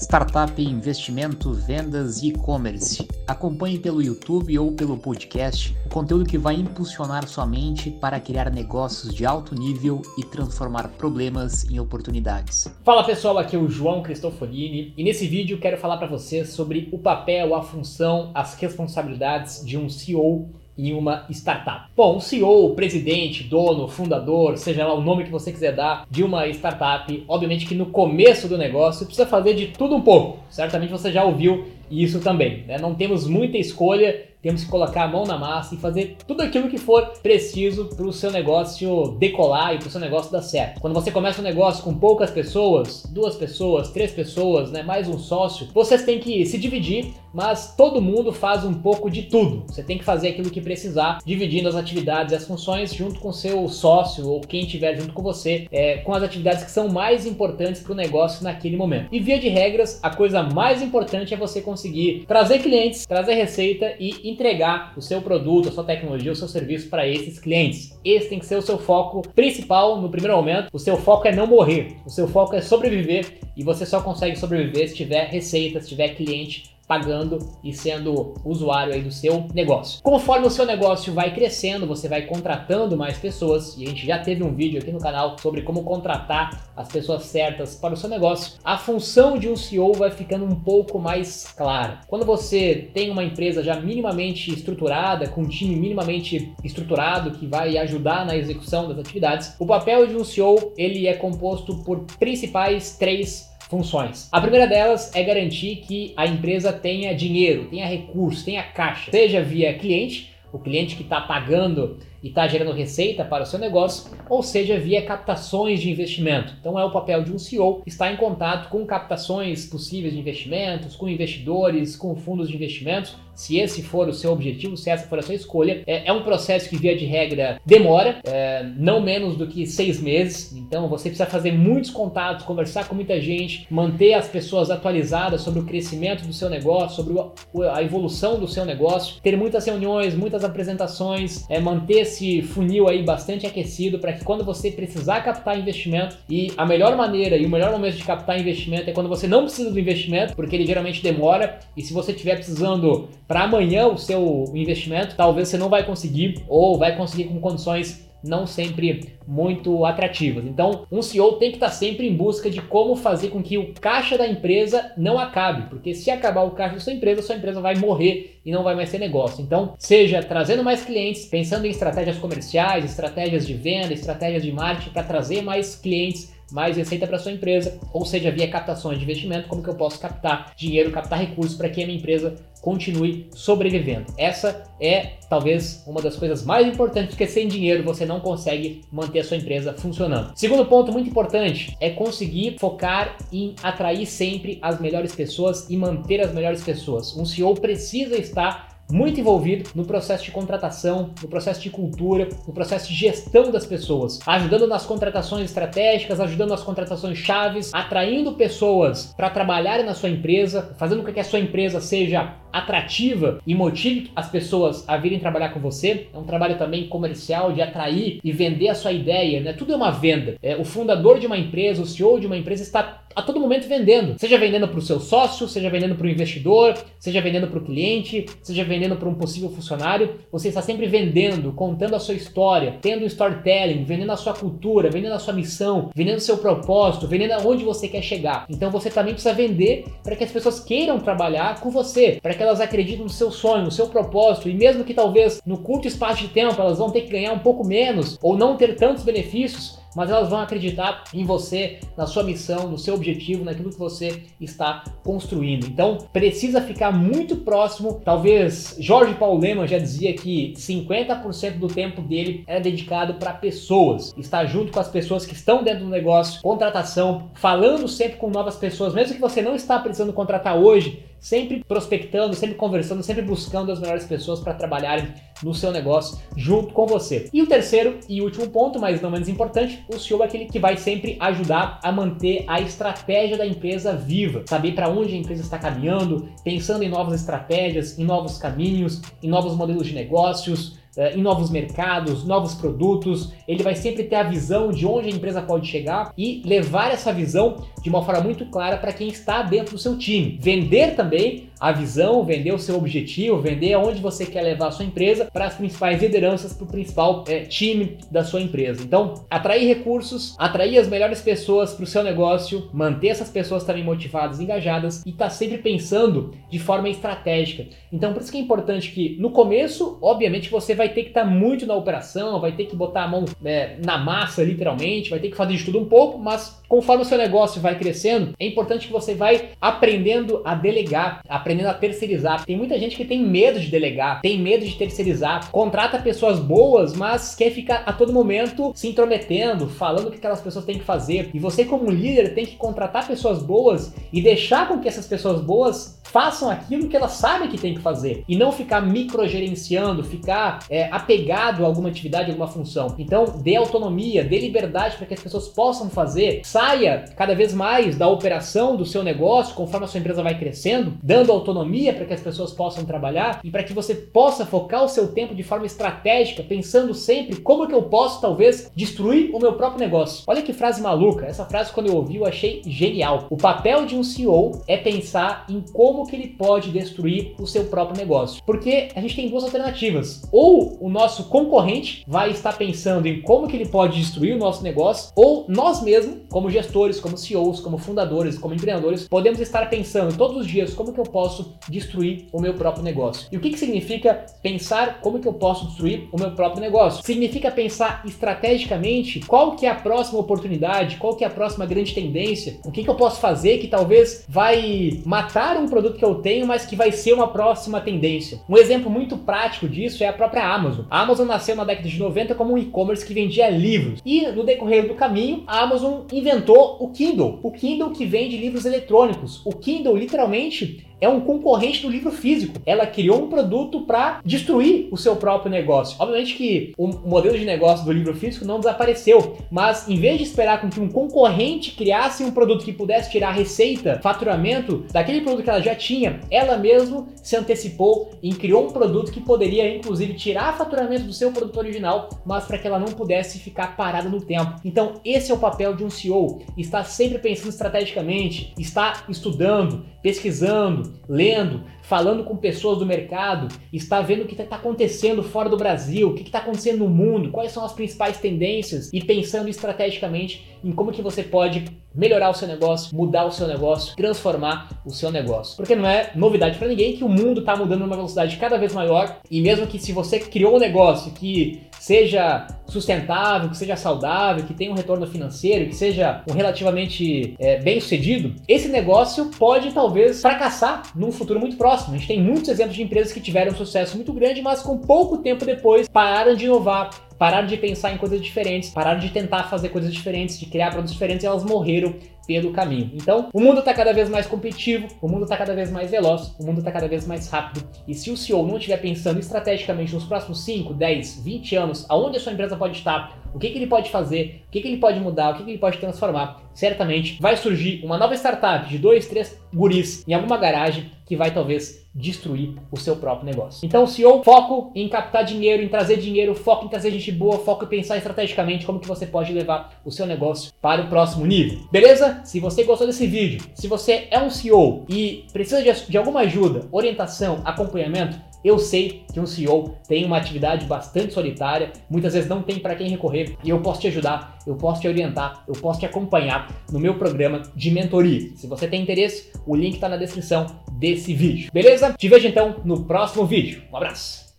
startup, investimento, vendas e e-commerce. Acompanhe pelo YouTube ou pelo podcast o conteúdo que vai impulsionar sua mente para criar negócios de alto nível e transformar problemas em oportunidades. Fala pessoal, aqui é o João Cristofolini e nesse vídeo quero falar para vocês sobre o papel, a função, as responsabilidades de um CEO em uma startup. Bom, o CEO, presidente, dono, fundador, seja lá o nome que você quiser dar de uma startup, obviamente que no começo do negócio precisa fazer de tudo um pouco. Certamente você já ouviu isso também. Né? Não temos muita escolha temos que colocar a mão na massa e fazer tudo aquilo que for preciso para o seu negócio decolar e para o seu negócio dar certo. Quando você começa um negócio com poucas pessoas, duas pessoas, três pessoas, né, mais um sócio, vocês têm que se dividir, mas todo mundo faz um pouco de tudo. Você tem que fazer aquilo que precisar, dividindo as atividades e as funções junto com seu sócio ou quem estiver junto com você, é, com as atividades que são mais importantes para o negócio naquele momento. E via de regras, a coisa mais importante é você conseguir trazer clientes, trazer receita e entregar o seu produto, a sua tecnologia, o seu serviço para esses clientes. Esse tem que ser o seu foco principal no primeiro momento. O seu foco é não morrer, o seu foco é sobreviver e você só consegue sobreviver se tiver receita, se tiver cliente pagando e sendo usuário aí do seu negócio. Conforme o seu negócio vai crescendo, você vai contratando mais pessoas, e a gente já teve um vídeo aqui no canal sobre como contratar as pessoas certas para o seu negócio. A função de um CEO vai ficando um pouco mais clara. Quando você tem uma empresa já minimamente estruturada, com um time minimamente estruturado que vai ajudar na execução das atividades, o papel de um CEO ele é composto por principais três funções. A primeira delas é garantir que a empresa tenha dinheiro, tenha recurso, tenha caixa, seja via cliente, o cliente que está pagando e está gerando receita para o seu negócio, ou seja, via captações de investimento. Então é o papel de um CEO estar em contato com captações possíveis de investimentos, com investidores, com fundos de investimentos, se esse for o seu objetivo, se essa for a sua escolha. É, é um processo que, via de regra, demora, é, não menos do que seis meses. Então você precisa fazer muitos contatos, conversar com muita gente, manter as pessoas atualizadas sobre o crescimento do seu negócio, sobre a evolução do seu negócio, ter muitas reuniões, muitas apresentações, é, manter esse funil aí bastante aquecido para que quando você precisar captar investimento e a melhor maneira e o melhor momento de captar investimento é quando você não precisa do investimento, porque ele geralmente demora e se você estiver precisando para amanhã o seu investimento, talvez você não vai conseguir ou vai conseguir com condições não sempre muito atrativas. Então, um CEO tem que estar sempre em busca de como fazer com que o caixa da empresa não acabe, porque se acabar o caixa da sua empresa, sua empresa vai morrer e não vai mais ter negócio. Então, seja trazendo mais clientes, pensando em estratégias comerciais, estratégias de venda, estratégias de marketing para trazer mais clientes mais receita para sua empresa, ou seja, via captações de investimento, como que eu posso captar dinheiro, captar recursos para que a minha empresa continue sobrevivendo. Essa é talvez uma das coisas mais importantes, porque sem dinheiro você não consegue manter a sua empresa funcionando. Segundo ponto muito importante é conseguir focar em atrair sempre as melhores pessoas e manter as melhores pessoas. Um CEO precisa estar muito envolvido no processo de contratação, no processo de cultura, no processo de gestão das pessoas, ajudando nas contratações estratégicas, ajudando nas contratações chaves, atraindo pessoas para trabalharem na sua empresa, fazendo com que a sua empresa seja atrativa e motive as pessoas a virem trabalhar com você. É um trabalho também comercial de atrair e vender a sua ideia, né? Tudo é uma venda. É, o fundador de uma empresa, o CEO de uma empresa está a todo momento vendendo. Seja vendendo para o seu sócio, seja vendendo para o investidor, seja vendendo para o cliente, seja vendendo para um possível funcionário. Você está sempre vendendo, contando a sua história, tendo storytelling, vendendo a sua cultura, vendendo a sua missão, vendendo o seu propósito, vendendo aonde você quer chegar. Então você também precisa vender para que as pessoas queiram trabalhar com você, para que elas acreditem no seu sonho, no seu propósito, e mesmo que talvez no curto espaço de tempo elas vão ter que ganhar um pouco menos ou não ter tantos benefícios, mas elas vão acreditar em você, na sua missão, no seu objetivo, naquilo que você está construindo. Então, precisa ficar muito próximo. Talvez Jorge Paulo Lehmann já dizia que 50% do tempo dele era dedicado para pessoas, estar junto com as pessoas que estão dentro do negócio, contratação, falando sempre com novas pessoas, mesmo que você não está precisando contratar hoje, sempre prospectando, sempre conversando, sempre buscando as melhores pessoas para trabalharem no seu negócio junto com você. E o terceiro e último ponto, mas não menos importante, o CEO é aquele que vai sempre ajudar a manter a estratégia da empresa viva, saber para onde a empresa está caminhando, pensando em novas estratégias, em novos caminhos, em novos modelos de negócios, em novos mercados, novos produtos, ele vai sempre ter a visão de onde a empresa pode chegar e levar essa visão de uma forma muito clara para quem está dentro do seu time. Vender também a visão, vender o seu objetivo, vender aonde você quer levar a sua empresa para as principais lideranças, para o principal é, time da sua empresa. Então, atrair recursos, atrair as melhores pessoas para o seu negócio, manter essas pessoas também motivadas, engajadas e estar tá sempre pensando de forma estratégica. Então, por isso que é importante que no começo, obviamente, você vai ter que estar tá muito na operação, vai ter que botar a mão é, na massa, literalmente, vai ter que fazer de tudo um pouco, mas conforme o seu negócio vai crescendo, é importante que você vai aprendendo a delegar, aprendendo aprendendo a terceirizar. Tem muita gente que tem medo de delegar, tem medo de terceirizar, contrata pessoas boas, mas quer ficar a todo momento se intrometendo, falando o que aquelas pessoas têm que fazer. E você, como líder, tem que contratar pessoas boas e deixar com que essas pessoas boas façam aquilo que elas sabem que tem que fazer e não ficar microgerenciando, ficar é, apegado a alguma atividade, alguma função. Então, dê autonomia, dê liberdade para que as pessoas possam fazer, saia cada vez mais da operação do seu negócio conforme a sua empresa vai crescendo, dando autonomia para que as pessoas possam trabalhar e para que você possa focar o seu tempo de forma estratégica, pensando sempre como que eu posso talvez destruir o meu próprio negócio. Olha que frase maluca. Essa frase quando eu ouvi eu achei genial. O papel de um CEO é pensar em como que ele pode destruir o seu próprio negócio. Porque a gente tem duas alternativas. Ou o nosso concorrente vai estar pensando em como que ele pode destruir o nosso negócio, ou nós mesmos, como gestores, como CEOs, como fundadores, como empreendedores, podemos estar pensando todos os dias como que eu posso destruir o meu próprio negócio. E o que, que significa pensar como que eu posso destruir o meu próprio negócio? Significa pensar estrategicamente qual que é a próxima oportunidade, qual que é a próxima grande tendência, o que, que eu posso fazer que talvez vai matar um produto que eu tenho, mas que vai ser uma próxima tendência. Um exemplo muito prático disso é a própria Amazon. A Amazon nasceu na década de 90 como um e-commerce que vendia livros. E no decorrer do caminho, a Amazon inventou o Kindle. O Kindle que vende livros eletrônicos. O Kindle literalmente é um concorrente do livro físico. Ela criou um produto para destruir o seu próprio negócio. Obviamente que o modelo de negócio do livro físico não desapareceu, mas em vez de esperar com que um concorrente criasse um produto que pudesse tirar receita, faturamento daquele produto que ela já tinha, ela mesma se antecipou e criou um produto que poderia inclusive tirar faturamento do seu produto original, mas para que ela não pudesse ficar parada no tempo. Então, esse é o papel de um CEO, está sempre pensando estrategicamente, está estudando, pesquisando, lendo, falando com pessoas do mercado, está vendo o que está acontecendo fora do Brasil, o que está acontecendo no mundo, quais são as principais tendências e pensando estrategicamente em como que você pode melhorar o seu negócio, mudar o seu negócio, transformar o seu negócio. Porque não é novidade para ninguém que o mundo está mudando numa velocidade cada vez maior e mesmo que se você criou um negócio que seja sustentável, que seja saudável, que tenha um retorno financeiro, que seja um relativamente é, bem sucedido, esse negócio pode talvez fracassar num futuro muito próximo. A gente tem muitos exemplos de empresas que tiveram um sucesso muito grande, mas com pouco tempo depois pararam de inovar, pararam de pensar em coisas diferentes, pararam de tentar fazer coisas diferentes, de criar produtos diferentes e elas morreram pelo caminho. Então, o mundo está cada vez mais competitivo, o mundo está cada vez mais veloz, o mundo está cada vez mais rápido. E se o CEO não estiver pensando estrategicamente nos próximos 5, 10, 20 anos, aonde a sua empresa pode estar, o que, que ele pode fazer, o que, que ele pode mudar, o que, que ele pode transformar, certamente vai surgir uma nova startup de dois, três guris em alguma garagem que vai talvez destruir o seu próprio negócio. Então, CEO, foco em captar dinheiro, em trazer dinheiro, foco em trazer gente boa, foco em pensar estrategicamente como que você pode levar o seu negócio para o próximo nível. Beleza? Se você gostou desse vídeo, se você é um CEO e precisa de, alguma ajuda, orientação, acompanhamento, eu sei que um CEO tem uma atividade bastante solitária, muitas vezes não tem para quem recorrer e eu posso te ajudar, eu posso te orientar, eu posso te acompanhar no meu programa de mentoria. Se você tem interesse, o link está na descrição desse vídeo. Beleza? Te vejo então no próximo vídeo. Um abraço!